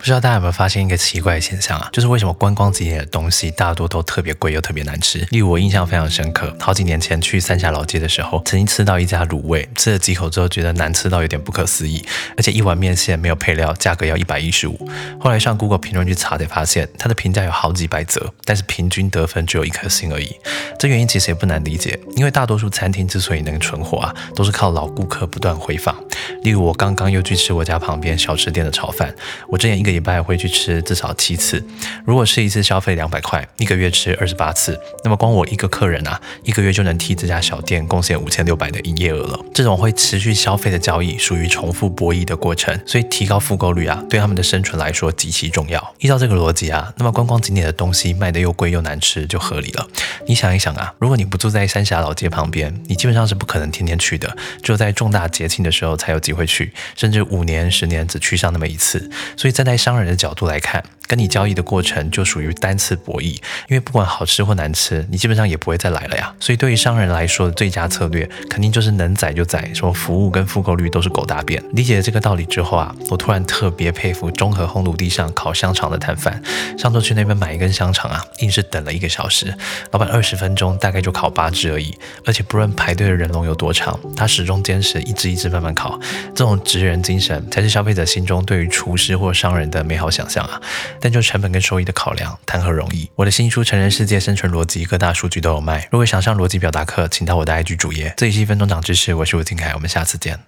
不知道大家有没有发现一个奇怪的现象啊？就是为什么观光景点的东西大多都特别贵又特别难吃？例如我印象非常深刻，好几年前去三峡老街的时候，曾经吃到一家卤味，吃了几口之后觉得难吃到有点不可思议，而且一碗面线没有配料，价格要一百一十五。后来上 Google 评论去查才发现，它的评价有好几百则，但是平均得分只有一颗星而已。这原因其实也不难理解，因为大多数餐厅之所以能存活啊，都是靠老顾客不断回访。例如我刚刚又去吃我家旁边小吃店的炒饭，我之前一个礼拜会去吃至少七次。如果是一次消费两百块，一个月吃二十八次，那么光我一个客人啊，一个月就能替这家小店贡献五千六百的营业额了。这种会持续消费的交易，属于重复博弈的过程，所以提高复购率啊，对他们的生存来说极其重要。依照这个逻辑啊，那么观光景点的东西卖的又贵又难吃，就合理了。你想一想啊，如果你不住在三峡老街旁边，你基本上是不可能天天去的，只有在重大节庆的时候才有机会去，甚至五年、十年只去上那么一次。所以站在商人的角度来看，跟你交易的过程就属于单次博弈，因为不管好吃或难吃，你基本上也不会再来了呀。所以对于商人来说，最佳策略肯定就是能宰就宰，说服务跟复购率都是狗大便。理解了这个道理之后啊，我突然特别佩服中和烘炉地上烤香肠的摊贩。上周去那边买一根香肠啊，硬是等了一个小时，老板二十分钟大概就烤八只而已，而且不论排队的人龙有多长，他始终坚持一只一只慢慢烤。这种职人精神才是消费者心中对于厨师或商人的美好想象啊。但就成本跟收益的考量，谈何容易？我的新书《成人世界生存逻辑》各大数据都有卖。如果想上逻辑表达课，请到我的 IG 主页。这里是一分钟长知识，我是吴金凯，我们下次见。